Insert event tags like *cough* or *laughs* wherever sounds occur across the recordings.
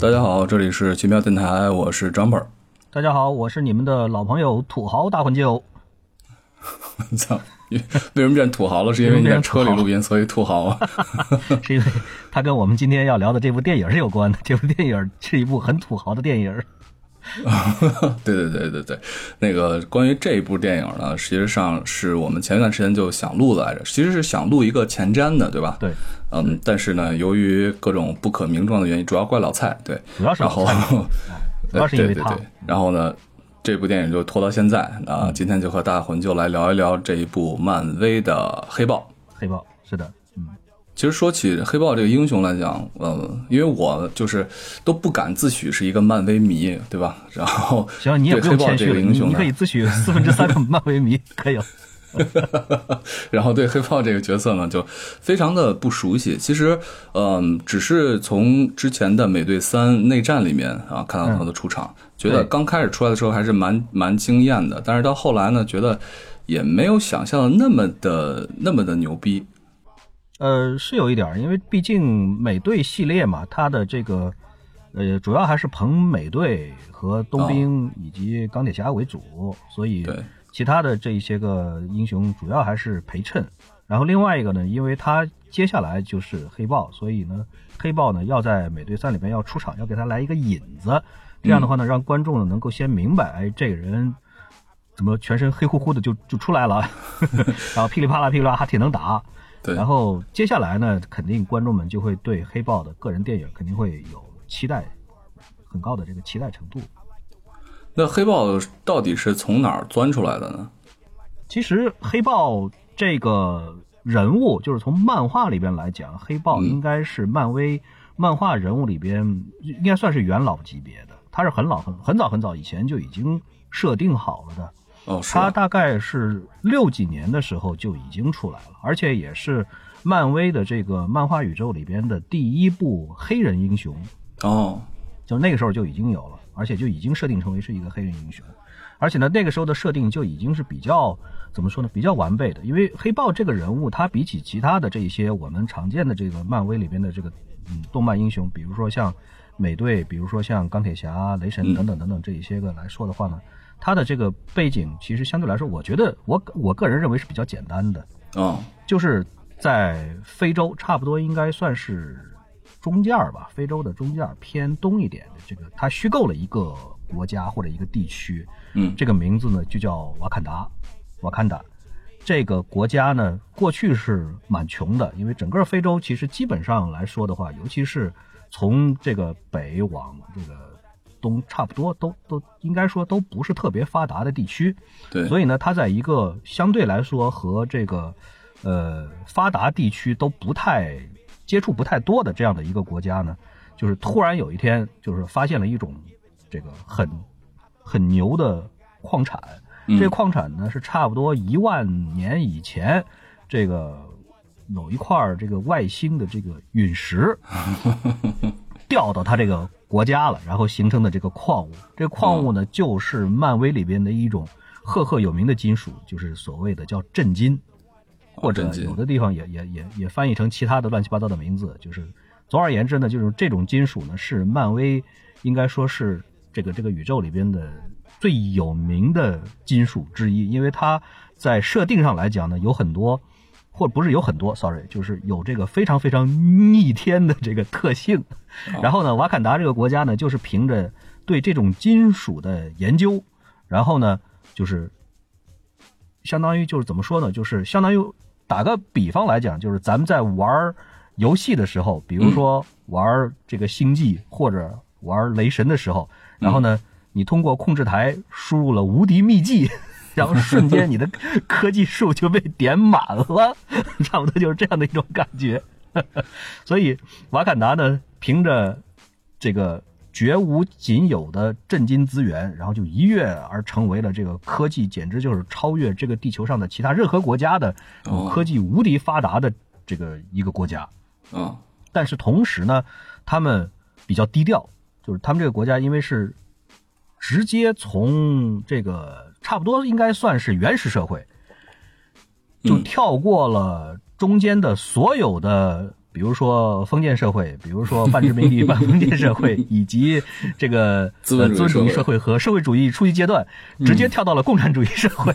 大家好，这里是奇妙电台，我是张本儿。大家好，我是你们的老朋友土豪大混舅。*laughs* 操，为什么变土豪了？是因为你在车里录音，所以土豪啊？*laughs* 是因为他跟我们今天要聊的这部电影是有关的。这部电影是一部很土豪的电影。*laughs* 对对对对对，那个关于这一部电影呢，实际上是我们前一段时间就想录来着，其实是想录一个前瞻的，对吧？对。嗯，但是呢，由于各种不可名状的原因，主要怪老蔡，对，主要是然后，*laughs* 主要是因为他对对。对，然后呢，这部电影就拖到现在啊，今天就和大魂就来聊一聊这一部漫威的黑豹。黑豹是的，嗯，其实说起黑豹这个英雄来讲，呃，因为我就是都不敢自诩是一个漫威迷，对吧？然后行，你也黑豹用谦虚了，这个英雄可以自诩四分之三的漫威迷，可以了。*laughs* 然后对黑豹这个角色呢，就非常的不熟悉。其实，嗯，只是从之前的美队三内战里面啊看到他的出场，觉得刚开始出来的时候还是蛮蛮惊艳的。但是到后来呢，觉得也没有想象的那么的那么的牛逼。呃，是有一点儿，因为毕竟美队系列嘛，它的这个呃，主要还是捧美队和冬兵以及钢铁侠为主，所以其他的这一些个英雄主要还是陪衬。然后另外一个呢，因为他接下来就是黑豹，所以呢，黑豹呢要在美队三里面要出场，要给他来一个引子，这样的话呢，让观众呢能够先明白，哎，这个人怎么全身黑乎乎的就就出来了，*laughs* 然后噼里啪啦噼里啪啦还挺能打。对，然后接下来呢，肯定观众们就会对黑豹的个人电影肯定会有期待，很高的这个期待程度。那黑豹到底是从哪儿钻出来的呢？其实黑豹这个人物，就是从漫画里边来讲，黑豹嗯应该是漫威漫画人物里边应该算是元老级别的，他是很老很很早很早以前就已经设定好了的。哦，是吧？他大概是六几年的时候就已经出来了，而且也是漫威的这个漫画宇宙里边的第一部黑人英雄，哦，就那个时候就已经有了，而且就已经设定成为是一个黑人英雄，而且呢，那个时候的设定就已经是比较怎么说呢，比较完备的，因为黑豹这个人物，他比起其他的这一些我们常见的这个漫威里边的这个嗯动漫英雄，比如说像美队，比如说像钢铁侠、雷神等等等等这一些个来说的话呢，他的这个背景其实相对来说，我觉得我我个人认为是比较简单的，哦，就是在非洲，差不多应该算是中间儿吧，非洲的中间儿偏东一点的这个，它虚构了一个国家或者一个地区，嗯。这个名字呢就叫瓦坎达，瓦坎达。这个国家呢，过去是蛮穷的，因为整个非洲其实基本上来说的话，尤其是从这个北往这个东，差不多都都应该说都不是特别发达的地区。对，所以呢，它在一个相对来说和这个呃发达地区都不太接触不太多的这样的一个国家呢，就是突然有一天就是发现了一种这个很很牛的矿产，嗯这个矿产呢是差不多一万年以前这个有一块这个外星的这个陨石 *laughs* 掉到它这个国家了，然后形成的这个矿物，这个矿物呢就是漫威里边的一种赫赫有名的金属，就是所谓的叫震金，或者有的地方也也也也翻译成其他的乱七八糟的名字，就是总而言之呢，就是这种金属呢是漫威应该说是这个这个宇宙里边的最有名的金属之一，因为它在设定上来讲呢有很多。或不是有很多，sorry，就是有这个非常非常逆天的这个特性。然后呢，瓦坎达这个国家呢，就是凭着对这种金属的研究，然后呢，就是相当于就是怎么说呢，就是相当于打个比方来讲，就是咱们在玩游戏的时候，比如说玩这个星际或者玩雷神的时候，然后呢，你通过控制台输入了无敌秘技。然后瞬间你的科技树就被点满了，差不多就是这样的一种感觉。所以瓦坎达呢，凭着这个绝无仅有的震惊资源，然后就一跃而成为了这个科技简直就是超越这个地球上的其他任何国家的科技无敌发达的这个一个国家。啊，但是同时呢，他们比较低调，就是他们这个国家因为是直接从这个差不多应该算是原始社会，就跳过了中间的所有的比如说封建社会，比如说半殖民地 *laughs* 半封建社会，以及这个资 *laughs* 本资本主义社社会和社会主义初级阶段，直接跳到了共产主义社会。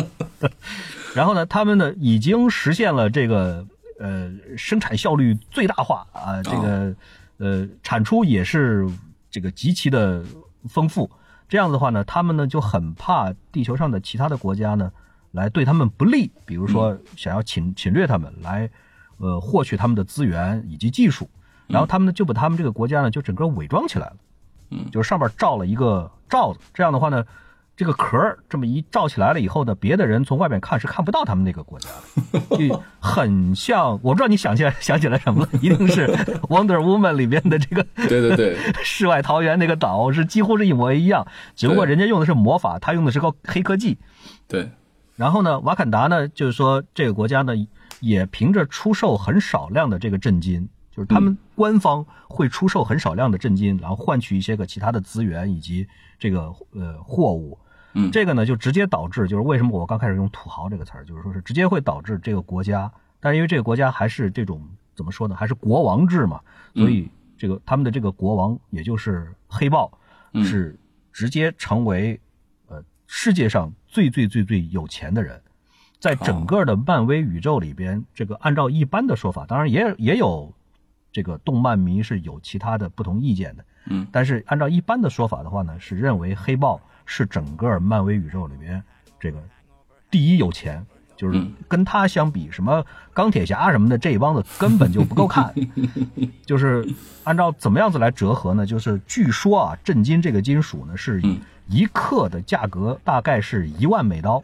*laughs* 然后呢，他们呢已经实现了这个呃生产效率最大化啊，这个呃产出也是这个极其的丰富。这样子的话呢，他们呢就很怕地球上的其他的国家呢来对他们不利，比如说想要侵侵略他们，来呃获取他们的资源以及技术。然后他们呢就把他们这个国家呢就整个伪装起来了，嗯，就是上面罩了一个罩子。这样的话呢。这个壳儿这么一罩起来了以后呢，别的人从外面看是看不到他们那个国家的，就 *laughs* 很像。我不知道你想起来想起来什么了，一定是 *laughs*《Wonder Woman》里边的这个对对对 *laughs* 世外桃源那个岛是几乎是一模一样，只不过人家用的是魔法，他用的是个黑科技。对，然后呢，瓦坎达呢，就是说这个国家呢，也凭着出售很少量的这个震金，就是他们官方会出售很少量的震金，然后换取一些个其他的资源以及这个呃货物。嗯，这个呢就直接导致，就是为什么我刚开始用“土豪”这个词儿，就是说是直接会导致这个国家，但是因为这个国家还是这种怎么说呢，还是国王制嘛，所以这个他们的这个国王，也就是黑豹，是直接成为呃世界上最最最最有钱的人，在整个的漫威宇宙里边，这个按照一般的说法，当然也也有这个动漫迷是有其他的不同意见的，嗯，但是按照一般的说法的话呢，是认为黑豹。是整个漫威宇宙里边这个第一有钱，就是跟他相比，什么钢铁侠什么的这一帮子根本就不够看。*laughs* 就是按照怎么样子来折合呢？就是据说啊，震金这个金属呢是一克的价格大概是一万美刀，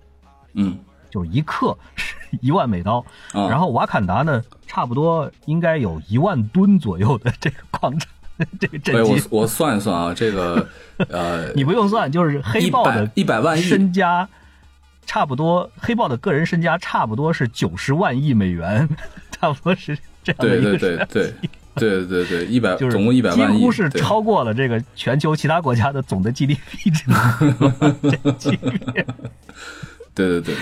嗯，就是一克是一万美刀。然后瓦坎达呢，差不多应该有一万吨左右的这个矿产。*laughs* 这个震惊！我我算一算啊，这个呃，*laughs* 你不用算，就是黑豹的一百万身家，差不多黑豹的个人身家差不多是九十万亿美元，差不多是这样的一个对对对对对对对，一百 *laughs* 就是总共一百万亿，几乎是超过了这个全球其他国家的总的 GDP 值。对对对，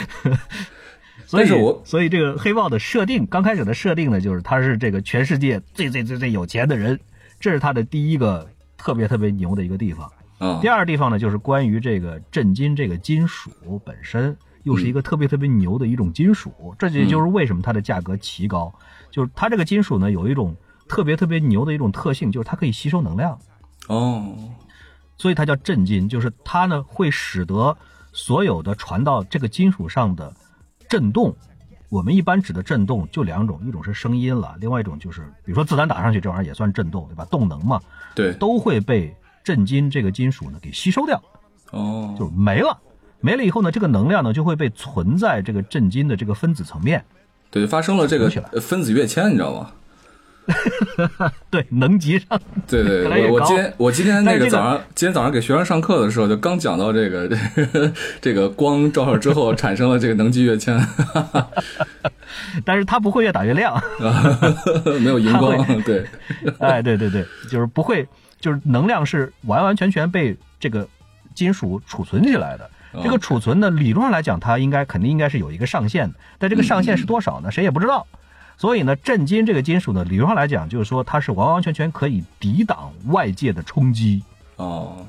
所以我所以这个黑豹的设定，刚开始的设定呢，就是他是这个全世界最最最最有钱的人。这是它的第一个特别特别牛的一个地方。第二地方呢，就是关于这个震金这个金属本身，又是一个特别特别牛的一种金属。这也就是为什么它的价格奇高，就是它这个金属呢，有一种特别特别牛的一种特性，就是它可以吸收能量。哦，所以它叫震金，就是它呢会使得所有的传到这个金属上的震动。我们一般指的震动就两种，一种是声音了，另外一种就是，比如说子弹打上去这玩意儿也算震动，对吧？动能嘛，对，都会被震金这个金属呢给吸收掉，哦，就是没了，没了以后呢，这个能量呢就会被存在这个震金的这个分子层面，对，发生了这个分子跃迁，你知道吗？*laughs* 对，能级上，*laughs* 对 *laughs* 对，我我今天我今天那个早上，今天早上给学生上课的时候，就刚讲到这个这个光照射之后产生了这个能级跃迁，但是它不会越打越亮，没有荧光，对，哎，对对对，就是不会，就是能量是完完全全被这个金属储存起来的。这个储存呢，理论上来讲，它应该肯定应该是有一个上限的，但这个上限是多少呢？谁也不知道。所以呢，震金这个金属呢，理论上来讲，就是说它是完完全全可以抵挡外界的冲击哦。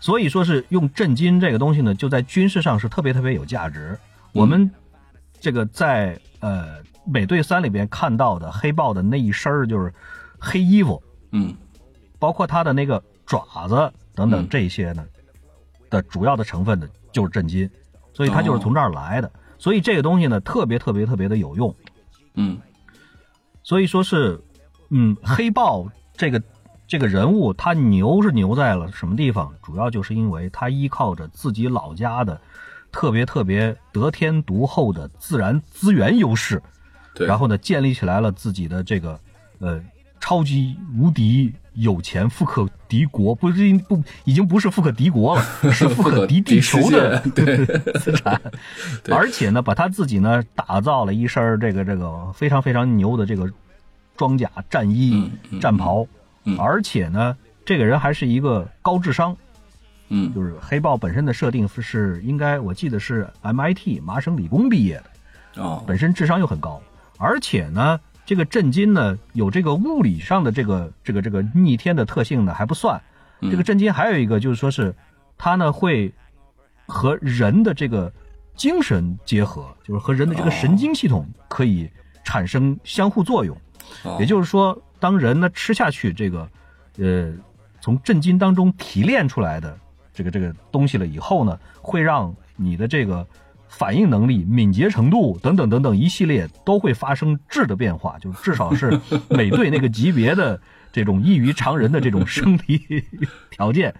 所以说是用震金这个东西呢，就在军事上是特别特别有价值。我们这个在呃美队三里边看到的黑豹的那一身儿就是黑衣服，嗯，包括它的那个爪子等等这些呢的主要的成分呢就是震金，所以它就是从这儿来的。所以这个东西呢特别特别特别的有用。嗯，所以说是，嗯，黑豹这个这个人物，他牛是牛在了什么地方？主要就是因为他依靠着自己老家的特别特别得天独厚的自然资源优势，对，然后呢，建立起来了自己的这个呃超级无敌。有钱富可敌国，不是不已经不是富可敌国了，*laughs* 是富可敌地球的 *laughs* 资产。而且呢，把他自己呢打造了一身这个这个非常非常牛的这个装甲战衣战袍。而且呢，这个人还是一个高智商。嗯，就是黑豹本身的设定是应该我记得是 MIT 麻省理工毕业的。哦，本身智商又很高，而且呢。这个震惊呢有这个物理上的这个这个这个逆天的特性呢还不算，这个震惊还有一个就是说是它呢会和人的这个精神结合，就是和人的这个神经系统可以产生相互作用。哦。也就是说，当人呢吃下去这个，呃，从震惊当中提炼出来的这个这个东西了以后呢，会让你的这个反应能力、敏捷程度等等等等一系列都会发生质的变化，*laughs* 就是至少是美队那个级别的这种异于常人的这种生理条件。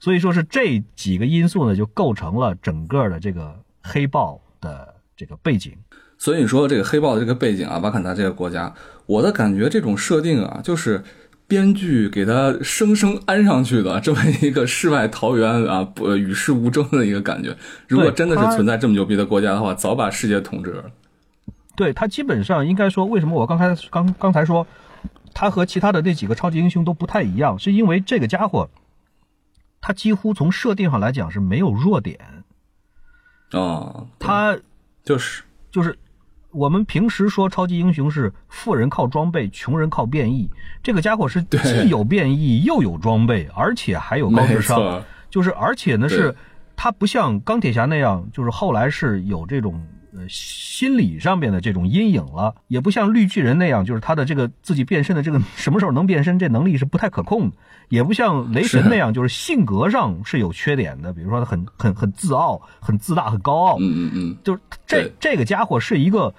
所以说是这几个因素呢，就构成了整个的这个黑豹的这个背景。所以说这个黑豹的这个背景啊，瓦坎达这个国家，我的感觉这种设定啊，就是编剧给他生生安上去的这么一个世外桃源啊，不与世无争的一个感觉。如果真的是存在这么牛逼的国家的话，早把世界统治了。对他基本上应该说，为什么我刚才刚刚才说他和其他的那几个超级英雄都不太一样，是因为这个家伙他几乎从设定上来讲是没有弱点，哦，他就是就是我们平时说超级英雄是富人靠装备，穷人靠变异，这个家伙是既有变异又有装备，而且还有高智商，就是而且呢是他不像钢铁侠那样，就是后来是有这种呃心理上面的这种阴影了，也不像绿巨人那样，就是他的这个自己变身的这个 *laughs* 什么时候能变身这能力是不太可控的，也不像雷神那样，就是性格上是有缺点的，比如说他很很很自傲、很自大、很高傲，嗯嗯嗯，就是这这个家伙是一个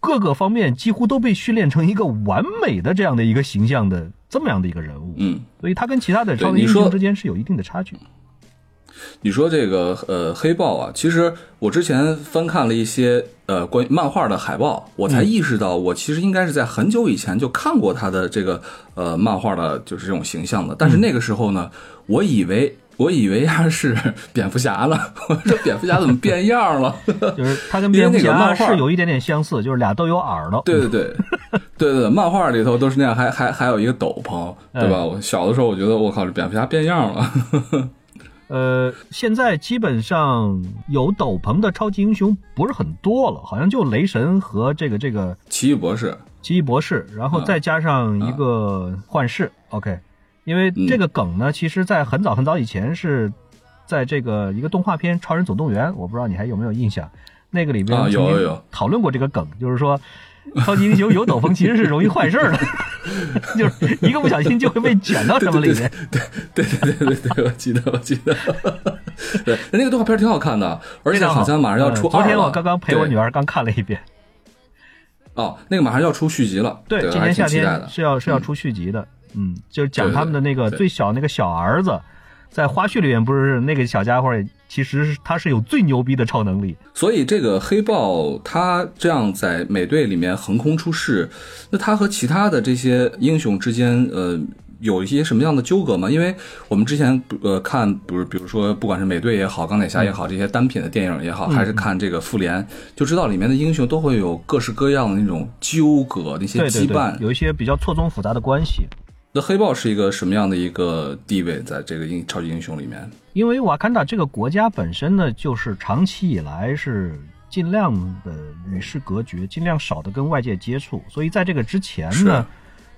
各个方面几乎都被训练成一个完美的这样的一个形象的这么样的一个人物，嗯，所以他跟其他的超级英雄之间是有一定的差距。你说这个呃黑豹啊，其实我之前翻看了一些呃关于漫画的海报，我才意识到我其实应该是在很久以前就看过他的这个呃漫画的就是这种形象的，但是那个时候呢，我以为我以为他是 *laughs* 蝙蝠侠呢，*laughs* 我说蝙蝠侠怎么变样了？*laughs* 就是他跟蝙蝠侠是有一点点相似，就是俩都有耳朵。对对对，对对对，漫画里头都是那样，还还还有一个斗篷，对吧？哎我小的时候我觉得我靠，这蝙蝠侠变样了。呃，现在基本上有斗篷的超级英雄不是很多了，好像就雷神和这个这个奇异博士，奇异博士，然后嗯再加上一个幻视。OK，因为这个梗呢，其实在很早很早以前是在这个一个动画片《超人总动员》，我不知道你还有没有印象，那个里边曾经有有讨论过这个梗，就是说。超级英雄有斗篷其实是容易坏事的，*laughs* 就是一个不小心就会被卷到什么里面。对对对对对对，我记得我记得，*laughs* 对，那个动画片挺好看的，而且好像马上要出嗯昨。天我刚刚陪我女儿儿刚看了一遍。哦，那个马上要出续集了，对，对，今年夏。天是要是要出续集的，嗯，就是讲他们的那个最小那个小儿子，在花絮里面不是那个小家伙，其实他是有最牛逼的超能力。所以这个黑豹他这样在美队里面横空出世，那他和其他的这些英雄之间，呃。有一些什么样的纠葛吗？因为我们之前呃看，比如比如说不管是美队也好，钢铁侠也好，这些单品的电影也好，还是看这个复联，就知道里面的英雄都会有各式各样的那种纠葛、那些对对对羁绊，。有一些比较错综复杂的关系。那黑豹是一个什么样的一个地位在这个英超级英雄里面？因为瓦坎达这个国家本身呢，就是长期以来是尽量的与世隔绝，尽量少的跟外界接触，所以在这个之前呢，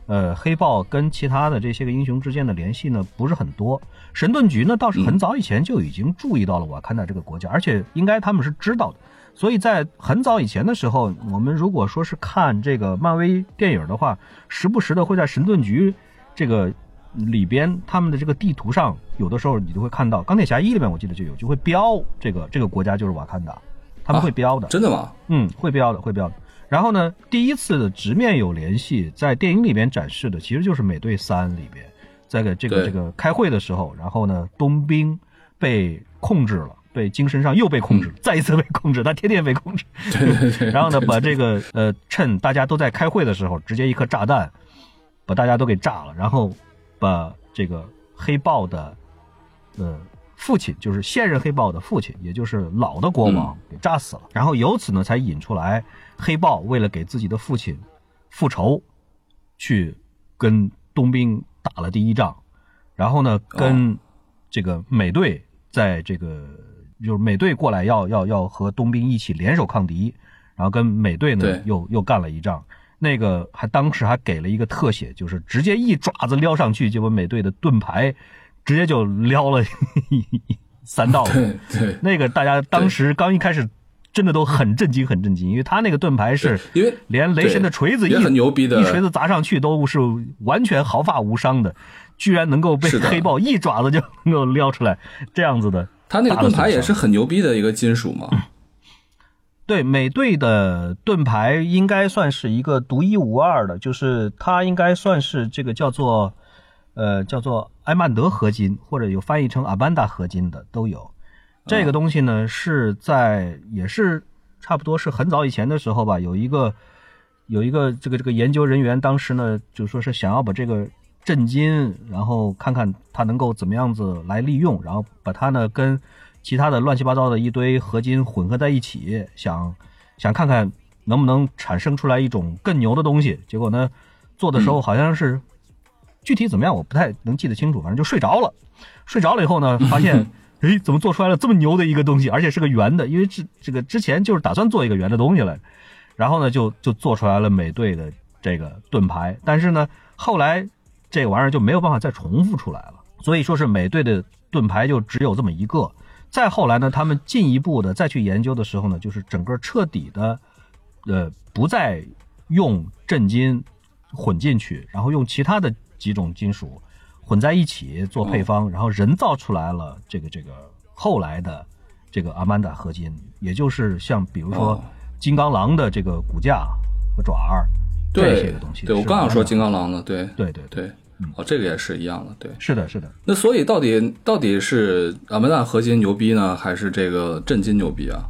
呃，黑豹跟其他的这些个英雄之间的联系呢不是很多。神盾局呢倒是很早以前就已经注意到了瓦坎达这个国家，而且应该他们是知道的。所以在很早以前的时候，我们如果说是看这个漫威电影的话，时不时的会在神盾局这个里边他们的这个地图上，有的时候你就会看到，钢铁侠一里面我记得就有，就会标这个这个国家就是瓦坎达，他们会标的，真的吗？嗯，会标的，会标的。然后呢，第一次的直面有联系，在电影里边展示的其实就是《美队三》里边，在个这个这个开会的时候，然后呢，冬兵被控制了。被精神上又被控制，再一次被控制，他天天被控制。对对对。*laughs* 然后呢，把这个呃，趁大家都在开会的时候，直接一颗炸弹把大家都给炸了，然后把这个黑豹的呃父亲，就是现任黑豹的父亲，也就是老的国王给炸死了。然后由此呢，才引出来黑豹为了给自己的父亲复仇，去跟冬兵打了第一仗，然后呢，跟这个美队在这个。就是美队过来要要要和冬兵一起联手抗敌，然后跟美队呢又又干了一仗，那个还当时还给了一个特写，就是直接一爪子撩上去，结果美队的盾牌直接就撩了三道。*laughs* 对对，那个大家当时刚一开始真的都很震惊，很震惊，因为他那个盾牌是因为连雷神的锤子一也很牛逼的一锤子砸上去都是完全毫发无伤的，居然能够被黑豹一爪子就能够撩出来这样子的。他那个盾牌也是很牛逼的一个金属嘛。对美队的盾牌应该算是一个独一无二的，就是它应该算是这个叫做呃叫做埃曼德合金，或者有翻译成阿曼达合金的都有。这个东西呢是在也是差不多是很早以前的时候吧，有一个有一个这个这个研究人员当时呢就说是想要把这个震金，然后看看它能够怎么样子来利用，然后把它呢跟其他的乱七八糟的一堆合金混合在一起，想想看看能不能产生出来一种更牛的东西。结果呢，做的时候好像是、具体怎么样我不太能记得清楚，反正就睡着了。睡着了以后呢，发现 *laughs* 诶怎么做出来了这么牛的一个东西，而且是个圆的，因为这这个之前就是打算做一个圆的东西来，然后呢就就做出来了美队的这个盾牌，但是呢后来这个玩意儿就没有办法再重复出来了，所以说是美队的盾牌就只有这么一个。再后来呢，他们进一步的再去研究的时候呢，就是整个彻底的，呃，不再用震金混进去，然后用其他的几种金属混在一起做配方，然后人造出来了这个这个后来的这个阿曼达合金，也就是像比如说哦。金刚狼的这个骨架和爪儿这些个东西。对，我刚想说金刚狼的，对。对对对，对，哦，这个也是一样的，对。是的，是的。那所以到底到底是阿曼达合金牛逼呢，还是这个震金牛逼啊？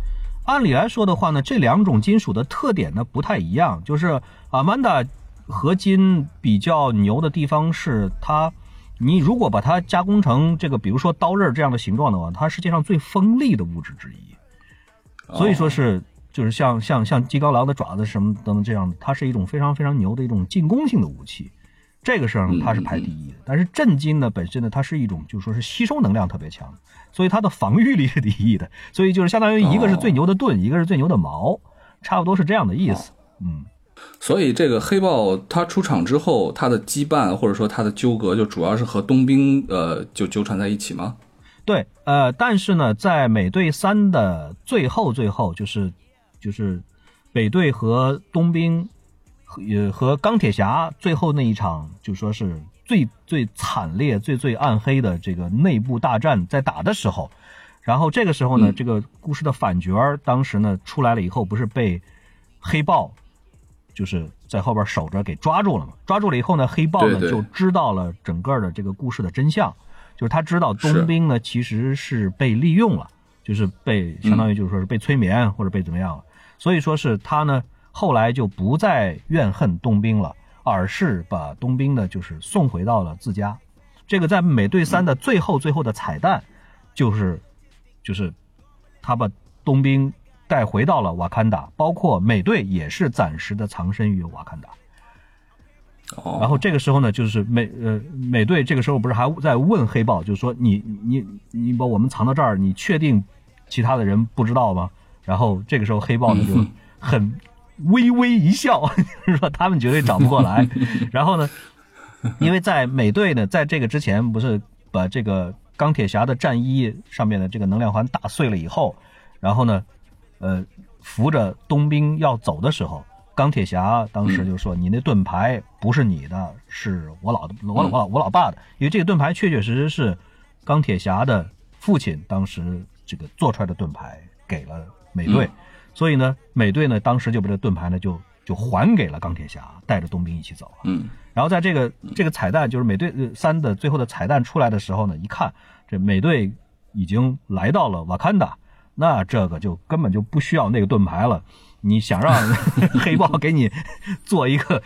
按理来说的话呢，这两种金属的特点呢不太一样。就是阿曼达合金比较牛的地方是它，你如果把它加工成这个，比如说刀刃这样的形状的话，它是世界上最锋利的物质之一。所以说是就是像像像金刚狼的爪子什么等等这样的，它是一种非常非常牛的一种进攻性的武器。这个上它是排第一的，但是震金呢本身呢，它是一种就是说是吸收能量特别强，所以它的防御力是第一的，所以就是相当于一个是最牛的盾，一个是最牛的矛，差不多是这样的意思。嗯，所以这个黑豹它出场之后，它的羁绊或者说它的纠葛，就主要是和冬兵呃就纠缠在一起吗？对，呃，但是呢，在美队三的最后最后，就是就是北队和冬兵和呃和钢铁侠最后那一场，就说是最最惨烈、最最暗黑的这个内部大战在打的时候，然后这个时候呢，嗯。这个故事的反角儿当时呢出来了以后，不是被黑豹就是在后边守着给抓住了嘛？抓住了以后呢，黑豹呢就知道了整个的这个故事的真相，就是他知道是。冬兵呢其实是被利用了，就是被相当于就是说是被催眠或者被怎么样了，所以说是他呢后来就不再怨恨冬兵了，而是把冬兵呢就是送回到了自家。这个在美队三的最后最后的彩蛋，就是就是他把冬兵带回到了瓦坎达，包括美队也是暂时的藏身于瓦坎达。哦，然后这个时候呢，就是美呃美队这个时候不是还在问黑豹，就是说你你你把我们藏到这儿，你确定其他的人不知道吗？然后这个时候黑豹呢就很微微一笑，*laughs* 就是说他们绝对找不过来。然后呢，因为在美队呢，在这个之前不是把这个钢铁侠的战衣上面的这个能量环打碎了以后，然后呢，呃，扶着冬兵要走的时候，钢铁侠当时就说：“你那盾牌不是你的，是我老我老我老爸的。因为这个盾牌确确实实是钢铁侠的父亲当时这个做出来的盾牌，给了美队。所以呢，美队呢当时就把这盾牌呢就就还给了钢铁侠，带着冬兵一起走了。嗯然后在这个这个彩蛋，就是美队呃三的最后的彩蛋出来的时候呢，一看这美队已经来到了瓦坎达，那这个就根本就不需要那个盾牌了。你想让 *laughs* 黑豹给你做一个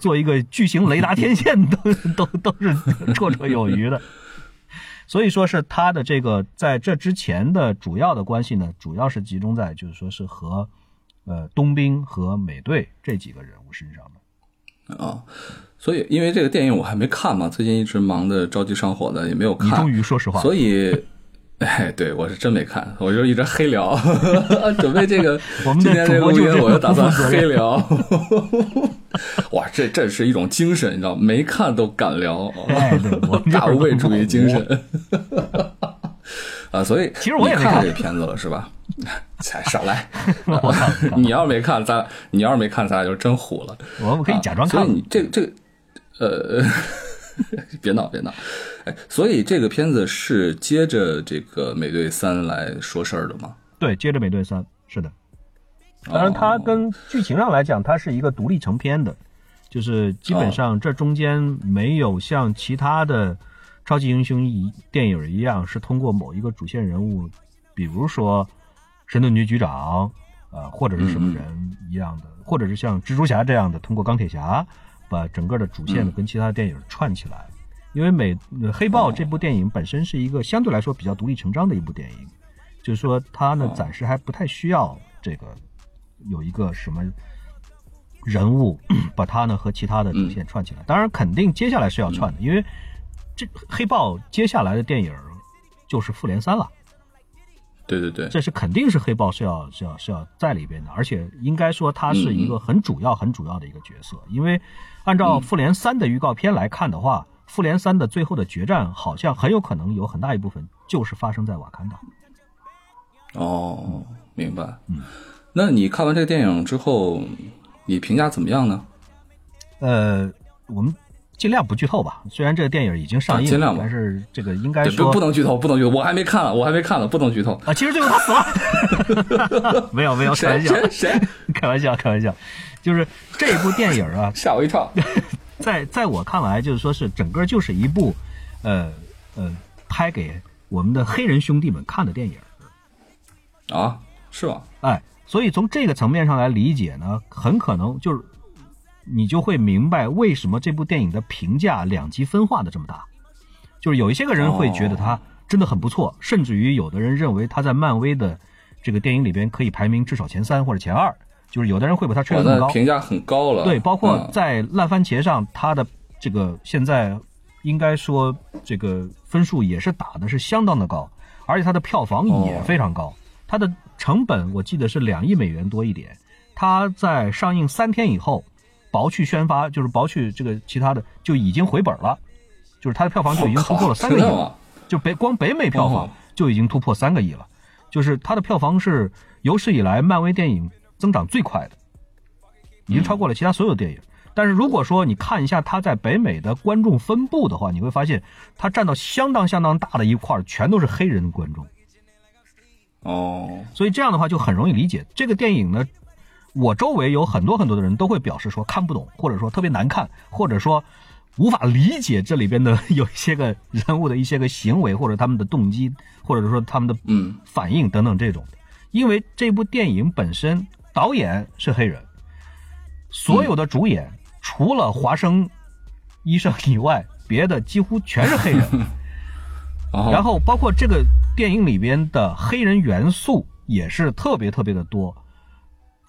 做一个巨型雷达天线，都都都是绰绰有余的。所以说是他的这个在这之前的主要的关系呢，主要是集中在就是说是和呃冬兵和美队这几个人物身上的。啊，所以因为这个电影我还没看嘛，最近一直忙的着急上火的，也没有看。你终于说实话了，所以，*laughs* 哎，对我是真没看，我就一直黑聊，*laughs* 准备这个 *laughs* 我们今天这个录音，我就打算黑聊。哇，这这是一种精神，你知道，没看都敢聊，大无畏主义精神。啊，所以其实我也没看这片子了是吧？才少来！你要是没看，咱你要是没看，咱俩就真虎了。我们可以假装看啊所以。你这个这个呃，*laughs* 别闹别闹，哎，所以这个片子是接着这个《美队三》来说事儿的吗？对，接着美队三是的。当然，它跟剧情上来讲，它是一个独立成片的，就是基本上这中间没有像其他的超级英雄一电影一样，是通过某一个主线人物，比如说神盾局局长，呃，或者是什么人一样的，或者是像蜘蛛侠这样的，通过钢铁侠把整个的主线呢跟其他电影串起来。因为美呃黑豹这部电影本身是一个相对来说比较独立成章的一部电影，就是说它呢哦。暂时还不太需要这个有一个什么人物把它呢和其他的主线串起来。当然，肯定接下来是要串的，因为这黑豹接下来的电影就是复联三了，对对对，这是肯定是黑豹是要是要是要在里边的，而且应该说他是一个很主要很主要的一个角色，因为按照复联三的预告片来看的话。复联三的最后的决战，好像很有可能有很大一部分就是发生在瓦坎达。哦，明白。嗯，那你看完这个电影之后，你评价怎么样呢？呃，我们尽量不剧透吧。虽然这个电影已经上映了，但是这个应该，说不不能剧透，不能剧透，我还没看了，我还没看了，不能剧透。啊，其实最后他死了。*laughs* 没有没有，开玩笑，谁谁 *laughs* 开玩笑，开玩笑。就是这部电影啊，*laughs* 吓我一跳。在在我看来，就是说是整个就是一部，呃呃，拍给我们的黑人兄弟们看的电影。啊，是吧？哎，所以从这个层面上来理解呢，很可能就是你就会明白为什么这部电影的评价两极分化的这么大。就是有一些个人会觉得它真的很不错，甚至于有的人认为它在漫威的这个电影里边可以排名至少前三或者前二。就是有的人会把它吹我得很高，评价很高了。对，包括嗯在烂番茄上，它的这个现在应该说这个分数也是打的是相当的高，而且它的票房也非常高。它的成本我记得是两亿美元多一点，它在上映三天以后，薄去宣发，就是薄去这个其他的就已经回本了，就是它的票房就已经突破了三个亿了就北光北美票房哦就已经突破三个亿了，就是它的票房是有史以来漫威电影增长最快的，已经超过了其他所有电影。但是如果说你看一下它在北美的观众分布的话，你会发现它占到相当相当大的一块，全都是黑人观众。哦，所以这样的话就很容易理解这个电影呢。我周围有很多很多的人都会表示说看不懂，或者说特别难看，或者说无法理解这里边的有一些个人物的一些个行为，或者他们的动机，或者说他们的嗯反应等等这种的。因为这部电影本身导演是黑人，所有的主演、除了华生医生以外，别的几乎全是黑人。*laughs* 哦然后包括这个电影里边的黑人元素也是特别特别的多。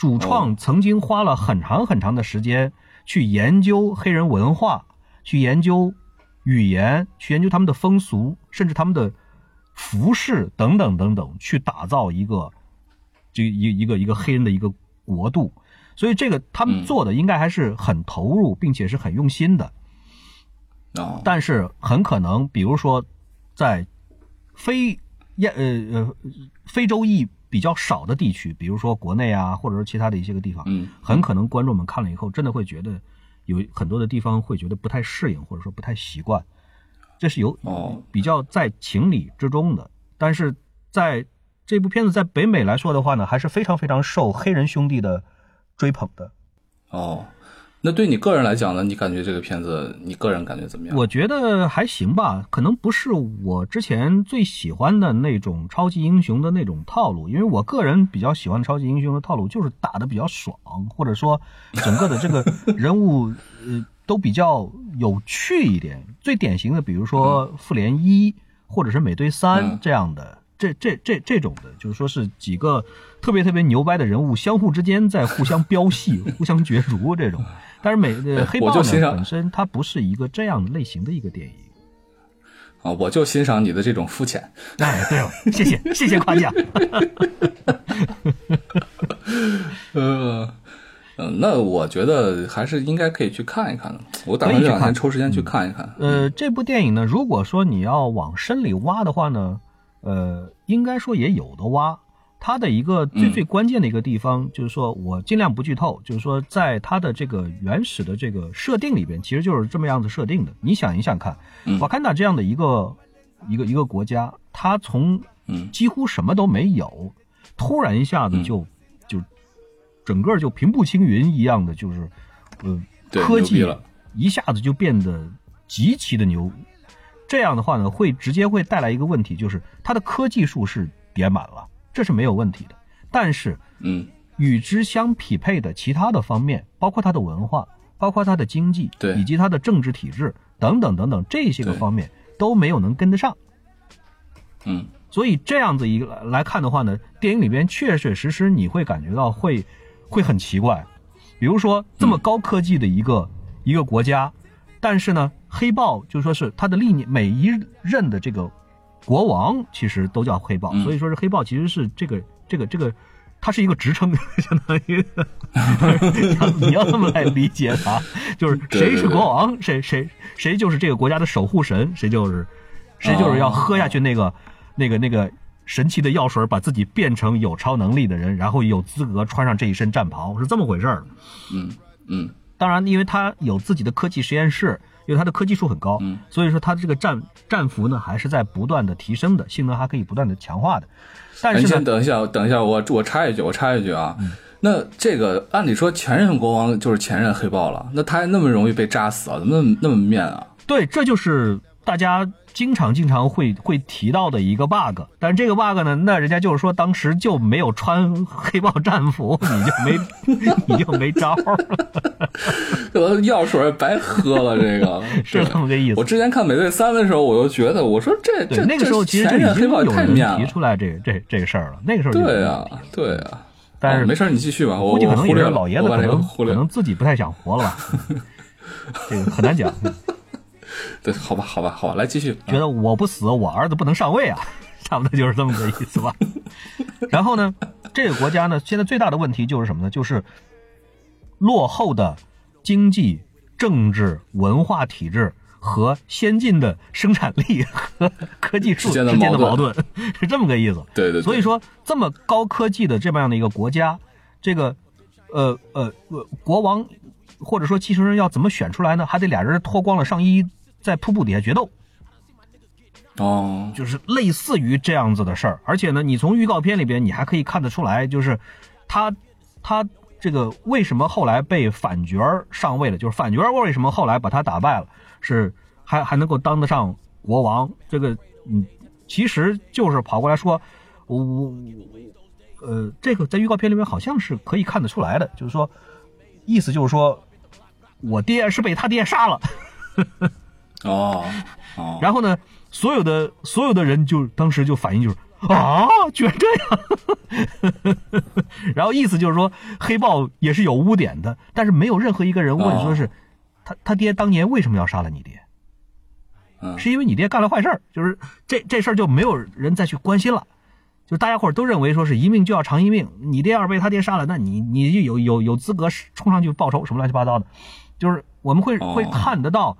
主创曾经花了很长很长的时间去研究黑人文化，去研究语言，去研究他们的风俗，甚至他们的服饰等等等等，去打造一个这一一个一个黑人的一个国度。所以这个他们做的应该还是很投入，并且是很用心的。哦，但是很可能，比如说，在非亚呃呃非洲裔比较少的地区，比如说国内啊，或者说其他的一些个地方，嗯，很可能观众们看了以后，真的会觉得有很多的地方会觉得不太适应，或者说不太习惯，这是有哦比较在情理之中的。但是在这部片子在北美来说的话呢，还是非常非常受黑人兄弟的追捧的。哦，那对你个人来讲呢？你感觉这个片子，你个人感觉怎么样？我觉得还行吧，可能不是我之前最喜欢的那种超级英雄的那种套路，因为我个人比较喜欢超级英雄的套路，就是打的比较爽，或者说整个的这个人物呃都比较有趣一点。最典型的，比如说复联一或者是美队三嗯这样的。这这这这种的，就是说是几个特别特别牛掰的人物相互之间在互相飙戏、*laughs* 互相角逐这种。但是美呃黑豹呢本身它不是一个这样类型的一个电影。啊，我就欣赏你的这种肤浅。哎，对了，谢谢谢谢夸奖。*laughs* 呃，嗯，那我觉得还是应该可以去看一看的。我打算这两天抽时间去看一看。呃，这部电影呢，如果说你要往深里挖的话呢，呃，应该说也有的挖。它的一个最最关键的一个地方，就是说我尽量不剧透，就是说在它的这个原始的这个设定里边，其实就是这么样子设定的。你想一想看，瓦坎达这样的一个一个一个国家，它从几乎什么都没有，突然一下子就就整个就平步青云一样的，就是呃科技一下子就变得极其的牛。这样的话呢，会直接会带来一个问题，就是它的科技树是叠满了。这是没有问题的，但是，嗯，与之相匹配的其他的方面，包括它的文化，包括它的经济，对，以及它的政治体制等等等等这些个方面都没有能跟得上。嗯，所以这样子一个来看的话呢，电影里边确确实实你会感觉到会会很奇怪，比如说这么高科技的一个一个国家，但是呢，黑豹就说是他的历年每一任的这个。国王其实都叫黑豹，所以说是黑豹其实是这个这个这个，它是一个职称，相当于你要这么来理解它，就是谁是国王，谁谁谁就是这个国家的守护神，谁就是谁就是要喝下去那个那个那个神奇的药水，把自己变成有超能力的人，然后有资格穿上这一身战袍，是这么回事儿。嗯嗯，当然，因为他有自己的科技实验室。因为它的科技数很高，所以说它的这个战战服呢还是在不断的提升的，性能还可以不断的强化的。但是，你先等一下，等一下，我我插一句，我插一句啊，那这个按理说前任国王就是前任黑豹了，那他还那么容易被扎死啊？怎么那么那么面啊？对，这就是大家。经常经常会会提到的一个 bug，但是这个 bug 呢，那人家就是说当时就没有穿黑豹战服，你就没 *laughs* 你就没招了，药水白喝了，这个。是这么个意思。我之前看美队三的时候，我就觉得，我说这这那个时候其实就已经有人提出来这这这个事儿了，那个时候对呀对呀，但是没事，你继续吧，我估计可能也是老爷子可能可能自己不太想活了吧，这个很难讲。*laughs* *laughs* 对，好吧，好吧，好吧，来继续。觉得我不死，我儿子不能上位啊，差不多就是这么个意思吧。*laughs* 然后呢，这个国家呢，现在最大的问题就是什么呢？就是落后的经济、政治、文化体制和先进的生产力和科技术之间的矛盾，是这么个意思。对对。所以说，这么高科技的这么样的一个国家，这个呃呃呃，国王或者说继承人要怎么选出来呢？还得俩人脱光了上衣。在瀑布底下决斗，哦，就是类似于这样子的事儿。而且呢，你从预告片里边，你还可以看得出来，就是他他这个为什么后来被反角上位了？就是反角为什么后来把他打败了，是还还能够当得上国王？这个嗯，其实就是跑过来说，我我呃，这个在预告片里面好像是可以看得出来的，就是说，意思就是说我爹是被他爹杀了。哦，哦，然后呢，所有的所有的人就当时就反应就是啊，居然这样，*laughs* 然后意思就是说黑豹也是有污点的，但是没有任何一个人问说是他他爹当年为什么要杀了你爹，是因为你爹干了坏事就是这这事儿就没有人再去关心了，就大家伙都认为说是一命就要偿一命，你爹要是被他爹杀了，那你你就有有有资格冲上去报仇什么乱七八糟的，就是我们会会看得到。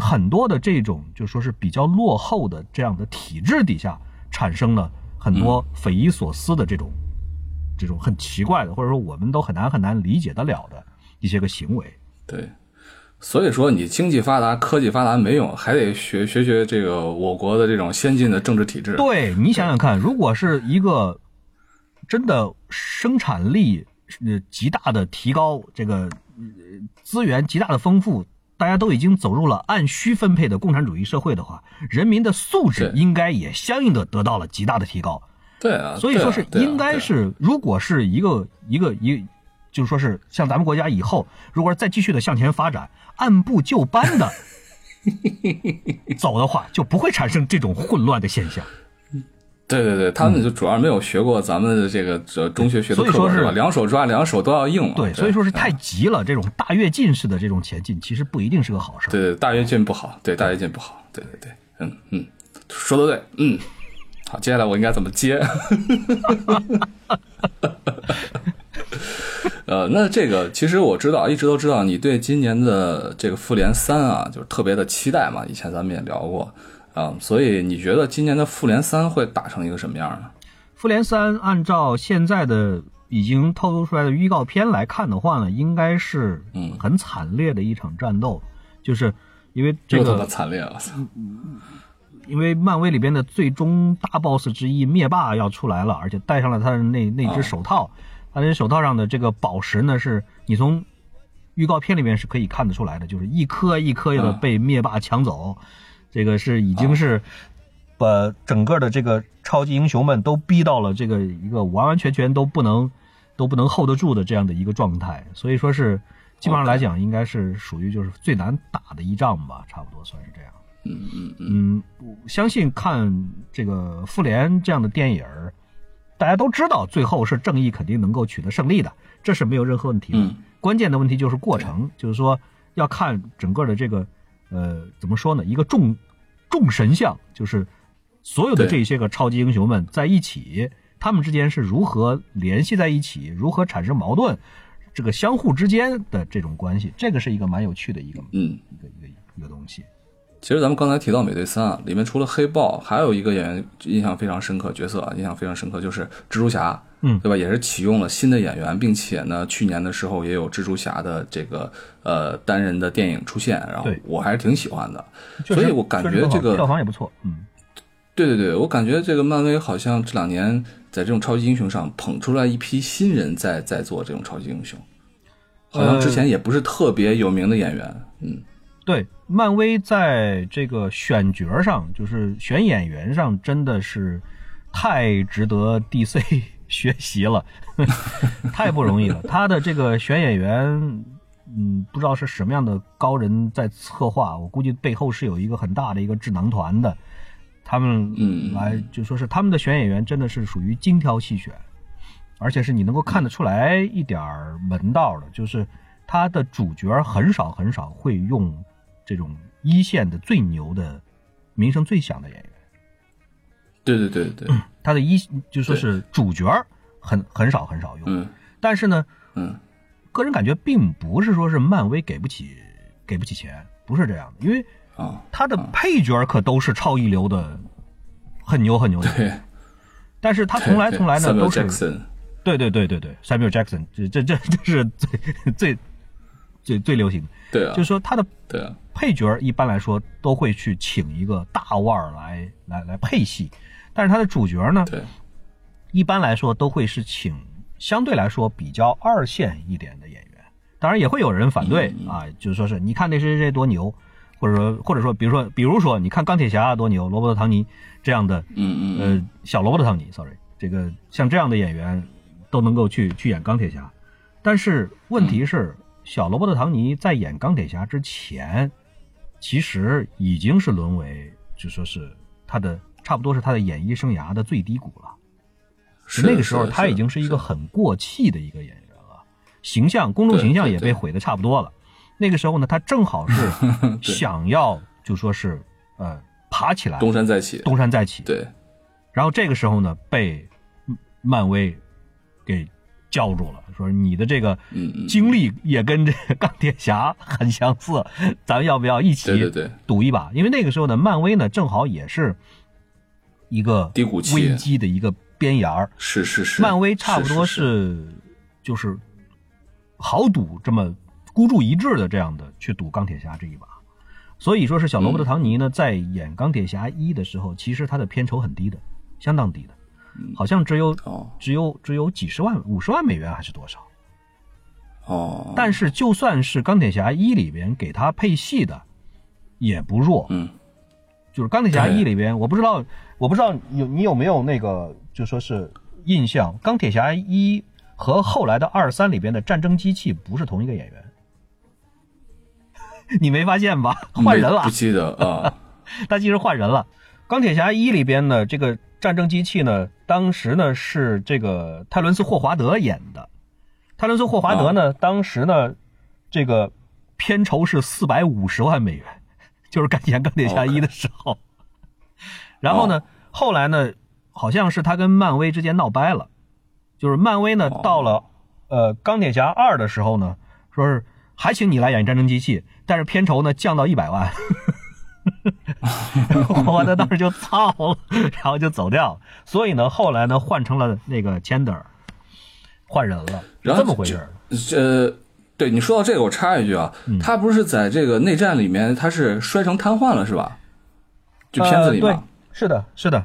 很多的这种就说是比较落后的这样的体制底下，产生了很多匪夷所思的这种，这种很奇怪的，或者说我们都很难很难理解得了的一些个行为。对，所以说你经济发达、科技发达没用，还得学学学这个我国的这种先进的政治体制。对你想想看，如果是一个真的生产力呃极大的提高，这个资源极大的丰富。大家都已经走入了按需分配的共产主义社会的话，人民的素质应该也相应的得到了极大的提高。对啊，所以说是应该是，如果是一个一个一，就是说是像咱们国家以后，如果再继续的向前发展，按部就班的 *laughs* 走的话，就不会产生这种混乱的现象。对对对，他们就主要没有学过咱们的这个这中学学的课是吧？两手抓，两手都要硬。对，所以说是太急了，这种大跃进式的这种前进，其实不一定是个好事。对对，大跃进不好，对大跃进不好，对对对，嗯嗯，说的对，嗯，好，接下来我应该怎么接？*laughs* 呃，那这个其实我知道，一直都知道你对今年的这个复联三啊，就是特别的期待嘛。以前咱们也聊过啊，所以你觉得今年的复联三会打成一个什么样呢？复联三按照现在的已经透露出来的预告片来看的话呢，应该是嗯。很惨烈的一场战斗，就是因为这个，惨烈了，操因为漫威里边的最终大 boss 之一灭霸要出来了，而且戴上了他的那那只手套，他那手套上的这个宝石呢，是你从预告片里面是可以看得出来的，就是一颗一颗的嗯。被灭霸抢走，这个是已经是把整个的这个超级英雄们都逼到了这个一个完完全全都不能都不能 hold 得住的这样的一个状态，所以说是基本上来讲，应该是属于就是最难打的一仗吧，差不多算是这样。嗯嗯嗯嗯，我相信看这个复联这样的电影儿，大家都知道最后是正义肯定能够取得胜利的，这是没有任何问题的。嗯关键的问题就是过程，就是说要看整个的这个呃怎么说呢，一个众众神像，就是所有的这些个超级英雄们在一起，他们之间是如何联系在一起，如何产生矛盾，这个相互之间的这种关系，这个是一个蛮有趣的一个嗯。一个一个一个东西。其实咱们刚才提到美队三啊，里面除了黑豹，还有一个演员印象非常深刻，角色啊印象非常深刻，就是蜘蛛侠，嗯对吧？也是启用了新的演员，并且呢，去年的时候也有蜘蛛侠的这个呃单人的电影出现，然后我还是挺喜欢的。所以我感觉这个票房也不错，嗯，对对对，我感觉这个漫威好像这两年在这种超级英雄上捧出来一批新人在，在做这种超级英雄，好像之前也不是特别有名的演员，嗯对，漫威在这个选角上，就是选演员上，真的是太值得 DC 学习了，*laughs* 太不容易了。他的这个选演员，嗯，不知道是什么样的高人在策划，我估计背后是有一个很大的一个智囊团的，他们嗯。来就说是他们的选演员真的是属于精挑细选，而且是你能够看得出来一点儿门道的，就是他的主角很少很少会用这种一线的最牛的、名声最响的演员，对对对对，*clears throat* 他的一就说是主角很很少很少用，嗯。但是呢，嗯。个人感觉并不是说是漫威给不起给不起钱，不是这样的，因为啊，他的配角可都是超一流的，很牛很牛的，对，但是他从来从来呢都是对对对对对，Samuel Jackson，这这这这是最最最最流行的，对啊，就是说他的对啊，配角一般来说都会去请一个大腕儿来来来配戏，但是他的主角呢，对，一般来说都会是请相对来说比较二线一点的演员，当然也会有人反对嗯啊，就是说是你看那谁谁谁多牛，或者说或者说比如说比如说你看钢铁侠多牛，罗伯特唐尼这样的嗯嗯嗯，呃，小罗伯特·唐尼，sorry，这个像这样的演员都能够去去演钢铁侠，但是问题是，小罗伯特·唐尼在演钢铁侠之前，其实已经是沦为就说是他的差不多是他的演艺生涯的最低谷了。是那个时候他已经是一个很过气的一个演员了，形象公众形象也被毁的差不多了。那个时候呢，他正好是 *laughs* 想要就说是呃爬起来，东山再起，东山再起。对，然后这个时候呢，被漫威给叫住了，说你的这个经历也跟这个钢铁侠很相似，咱们要不要一起对对对赌一把？因为那个时候呢，漫威呢正好也是一个低谷期。危机的一个边沿儿，是是是，漫威差不多是是就是豪赌这么孤注一掷的这样的去赌钢铁侠这一把。所以说是小罗伯特·唐尼呢，在演钢铁侠一的时候，其实他的片酬很低的，相当低的，好像只有哦。只有只有几十万、五十万美元还是多少？哦，但是就算是钢铁侠一里边给他配戏的，也不弱。嗯就是钢铁侠一里边，我不知道，我不知道有你有没有那个，就说是印象，钢铁侠一和后来的二三里边的战争机器不是同一个演员，*laughs* 你没发现吧？换人了不，记得啊，*laughs* 他其实换人了。钢铁侠一里边呢，这个战争机器呢，当时呢是这个泰伦斯·霍华德演的。泰伦斯·霍华德呢，当时呢，这个片酬是四百五十万美元，就是干演钢铁侠一的时候。然后呢，后来呢，好像是他跟漫威之间闹掰了，就是漫威呢哦到了呃钢铁侠二的时候呢，说是还请你来演战争机器，但是片酬呢降到一百万。*laughs* 我的当时就操了，然后就走掉了。所以呢，后来呢换成了那个 tender，，换人了，这么回事儿。呃，对你说到这个，我插一句啊，嗯他不是在这个内战里面，他是摔成瘫痪了是吧？就片子里呃、嘛对，，是的，是的，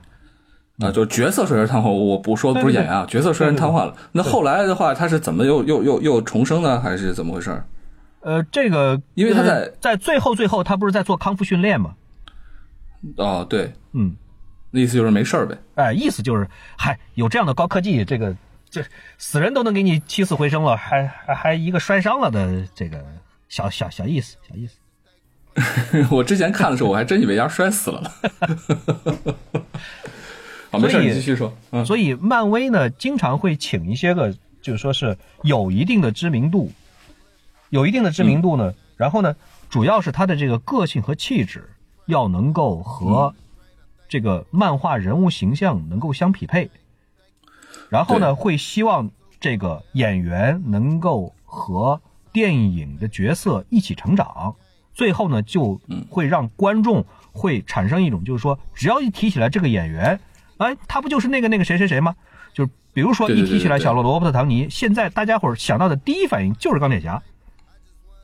啊，就角色摔成瘫痪，我不说不是演员啊，角色摔成瘫痪了。那后来的话，他是怎么又又又又重生呢？还是怎么回事？呃，这个因为他在呃在最后最后，他不是在做康复训练吗？哦，对，嗯，那意思就是没事儿呗。哎，意思就是，嗨，有这样的高科技，这个这死人都能给你起死回生了，还还还一个摔伤了的这个小小小意思，小意思。*laughs* 我之前看的时候，我还真以为要摔死了呢。*laughs* 好，没事你继续说。嗯，所以漫威呢，经常会请一些个，就是说是有一定的知名度，有一定的知名度呢，然后呢，主要是他的这个个性和气质要能够和这个漫画人物形象能够相匹配，然后呢，会希望这个演员能够和电影的角色一起成长，最后呢，就会让观众会产生一种，就是说，只要一提起来这个演员，哎，他不就是那个那个谁谁谁吗？就是比如说一提起来小罗罗伯特·唐尼，现在大家伙儿想到的第一反应就是钢铁侠，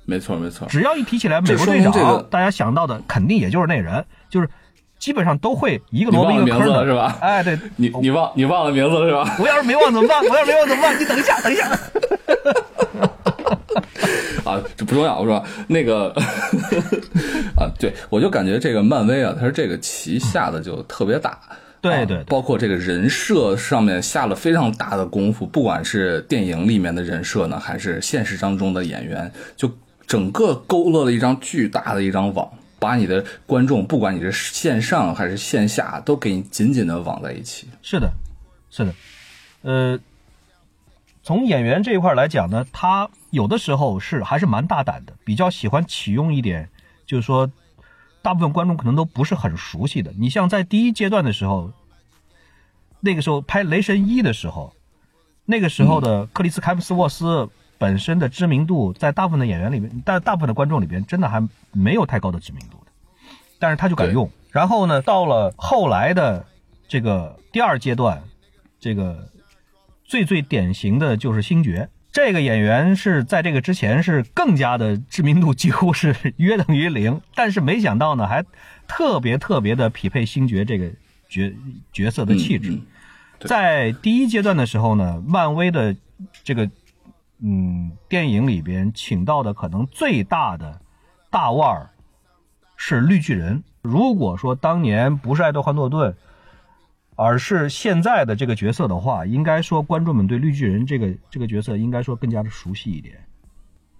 没错没错。只要一提起来美国队长，大家想到的肯定也就是那人，就是基本上都会一个萝卜一个坑的，字了是吧哎，对，*laughs* 你你忘你忘了名字了是吧？*laughs* 我要是没忘怎么办？我要是没忘怎么办？你等一下，等一下。*laughs* 啊，这不重要，我说那个啊，对我就感觉这个漫威啊，它是这个棋下的就特别大。对对包括这个人设上面下了非常大的功夫，不管是电影里面的人设呢，还是现实当中的演员，就整个勾勒了一张巨大的一张网，把你的观众，不管你是线上还是线下，都给你紧紧的网在一起。是的，是的，呃，从演员这一块来讲呢，他有的时候是还是蛮大胆的，比较喜欢启用一点，就是说，大部分观众可能都不是很熟悉的。你像在第一阶段的时候，那个时候拍《雷神一》的时候，那个时候的克里斯·凯姆斯沃斯本身的知名度，在大部分的演员里面，但大部分的观众里边，真的还没有太高的知名度的。但是他就敢用。然后呢，到了后来的这个第二阶段，这个最最典型的就是星爵。这个演员是在这个之前是更加的知名度几乎是约等于零，但是没想到呢，还特别特别的匹配星爵这个角角色的气质。嗯嗯在第一阶段的时候呢，漫威的这个嗯电影里边请到的可能最大的大腕儿是绿巨人。如果说当年不是爱德华诺顿，而是现在的这个角色的话，应该说观众们对绿巨人这个这个角色应该说更加的熟悉一点。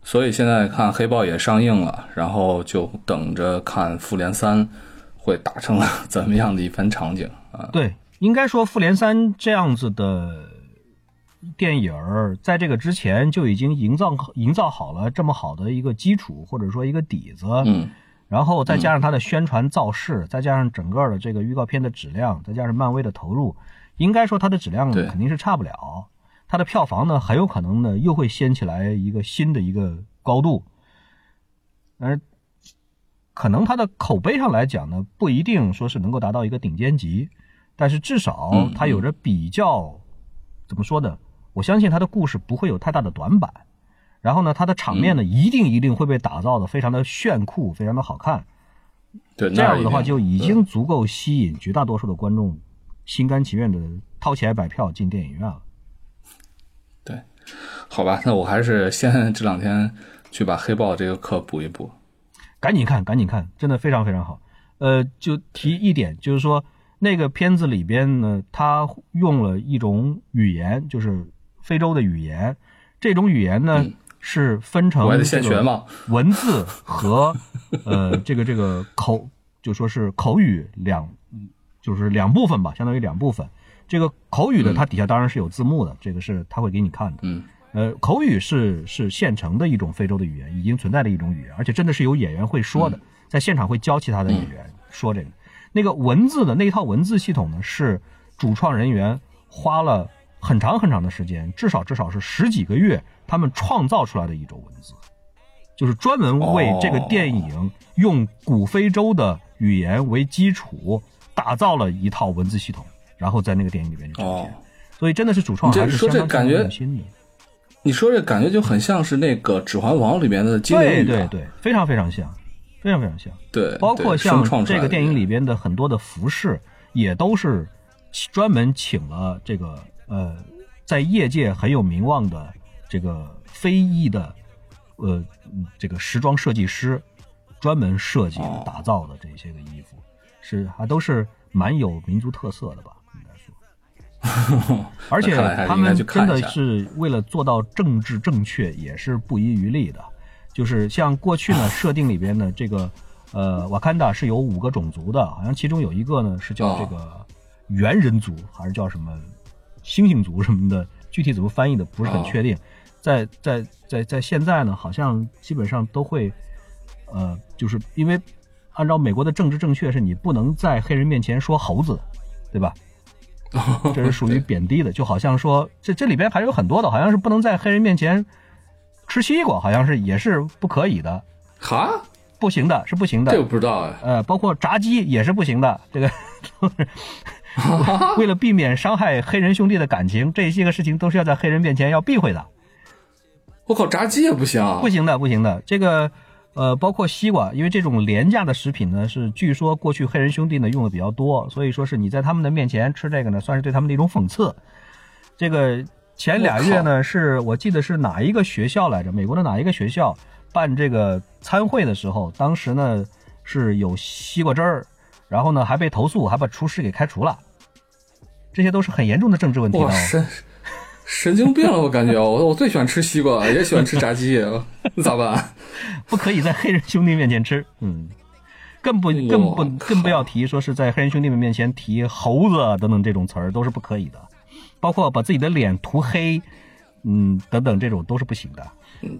所以现在看黑豹也上映了，然后就等着看复联三会打成怎么样的一番场景啊？对，应该说复联三这样子的电影儿，在这个之前就已经营造营造好了这么好的一个基础，或者说一个底子。嗯，然后再加上它的宣传造势，再加上整个的这个预告片的质量，再加上漫威的投入，应该说它的质量肯定是差不了。它的票房呢，很有可能呢又会掀起来一个新的一个高度。而可能它的口碑上来讲呢，不一定说是能够达到一个顶尖级，但是至少嗯它有着比较、怎么说呢？我相信他的故事不会有太大的短板。然后呢，他的场面呢，一定一定会被打造的非常的炫酷，非常的好看。对，这样的话，就已经足够吸引绝大多数的观众心甘情愿的掏钱买票进电影院了。对，好吧，那我还是先这两天去把黑豹这个课补一补。赶紧看，赶紧看，真的非常非常好。呃，就提一点，就是说那个片子里边呢，他用了一种语言，就是非洲的语言。这种语言呢、是分成文字和 *laughs* 呃这个这个口，就说是口语两，就是两部分吧，相当于两部分。这个口语的它底下当然是有字幕的，这个是他会给你看的。嗯，呃，口语是是现成的一种非洲的语言，已经存在的一种语言，而且真的是有演员会说的，在现场会教其他的演员说这个。那个文字的那一套文字系统呢，是主创人员花了很长很长的时间，至少至少是十几个月，他们创造出来的一种文字，就是专门为这个电影用古非洲的语言为基础打造了一套文字系统，然后在那个电影里面就呈现。所以真的是主创还是相当用心的。你说这感觉就很像是那个《指环王》里面的精灵语，对对对，非常非常像，非常非常像。对，包括像这个电影里边的很多的服饰，也都是专门请了这个呃，在业界很有名望的这个非裔的呃这个时装设计师专门设计打造的这些个衣服，是还都是蛮有民族特色的吧。应该说 *laughs* 而且他们真的是为了做到政治正确，也是不遗余力的。就是像过去呢，设定里边的这个呃，瓦坎达是有五个种族的，好像其中有一个呢是叫这个猿人族，还是叫什么猩猩族什么的，具体怎么翻译的不是很确定。在在在在现在呢，好像基本上都会呃，就是因为按照美国的政治正确，是你不能在黑人面前说猴子，对吧？*laughs* 这是属于贬低的，就好像说这这里边还有很多的，好像是不能在黑人面前吃西瓜，好像是也是不可以的。哈，不行的，是不行的。这个不知道哎。呃，包括炸鸡也是不行的。这个 *laughs* 为了避免伤害黑人兄弟的感情，这些个事情都是要在黑人面前要避讳的。我靠，炸鸡也不行？不行的，不行的。这个。呃，包括西瓜，因为这种廉价的食品呢，是据说过去黑人兄弟呢用的比较多，所以说是你在他们的面前吃这个呢，算是对他们的一种讽刺。这个前俩月呢，是我记得是哪一个学校来着？美国的哪一个学校办这个参会的时候，当时呢是有西瓜汁儿，然后呢还被投诉，还把厨师给开除了。这些都是很严重的政治问题。神经病了，我感觉我我最喜欢吃西瓜，也喜欢吃炸鸡，那咋办？*laughs* 不可以在黑人兄弟面前吃，嗯，更不更不更不要提说是在黑人兄弟们面前提猴子等等这种词儿都是不可以的，包括把自己的脸涂黑，嗯，等等这种都是不行的。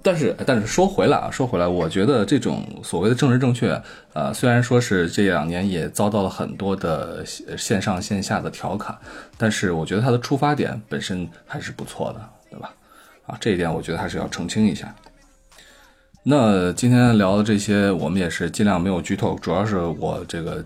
但是，但是说回来啊，说回来，我觉得这种所谓的政治正确，呃，虽然说是这两年也遭到了很多的线上线下的调侃，但是我觉得它的出发点本身还是不错的，对吧？啊，这一点我觉得还是要澄清一下。那今天聊的这些，我们也是尽量没有剧透，主要是我这个。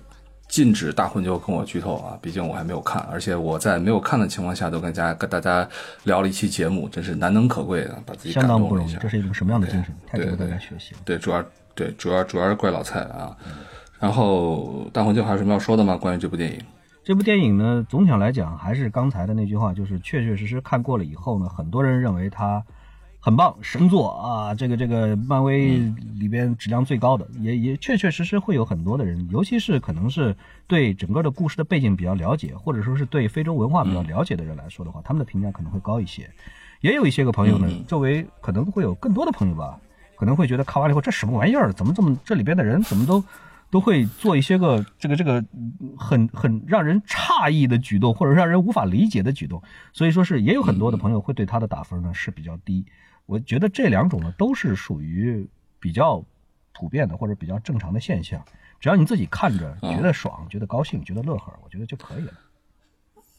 禁止大混就跟我剧透啊！毕竟我还没有看，而且我在没有看的情况下都跟家跟大家聊了一期节目，真是难能可贵的，把自己相当不容易。这是一种什么样的精神？太值得大家学习。对，主要对主要主要是怪老蔡啊。然后大混就还有什么要说的吗？关于这部电影？这部电影呢，总体上来讲还是刚才的那句话，就是确确实实看过了以后呢，很多人认为它。很棒，神作啊！这个这个漫威里边质量最高的，也也确确实实会有很多的人，尤其是可能是对整个的故事的背景比较了解，或者说是对非洲文化比较了解的人来说的话，他们的评价可能会高一些。也有一些个朋友呢，周围可能会有更多的朋友吧，可能会觉得看完了以后这什么玩意儿？怎么这么这里边的人怎么都都会做一些个这个这个很很让人诧异的举动，或者让人无法理解的举动。所以说是也有很多的朋友会对他的打分呢是比较低。我觉得这两种呢都是属于比较普遍的或者比较正常的现象，只要你自己看着觉得爽、觉得高兴、觉得乐呵，我觉得就可以了。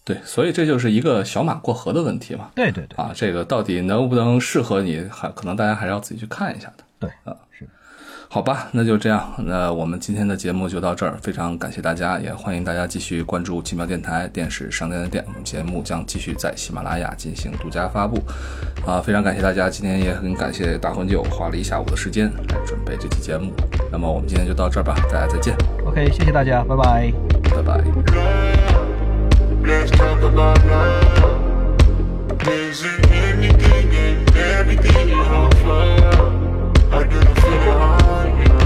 对，所以这就是一个小马过河的问题嘛。对对对。啊，这个到底能不能适合你，还可能大家还是要自己去看一下的。对，啊，是。好吧，那就这样。那我们今天的节目就到这儿，非常感谢大家，也欢迎大家继续关注奇妙电台电视商店的店。我们节目将继续在喜马拉雅进行独家发布。啊，非常感谢大家，今天也很感谢大魂酒花了一下午的时间来准备这期节目。那么我们今天就到这儿吧，大家再见。OK，谢谢大家，拜拜，拜拜。I get a feeling.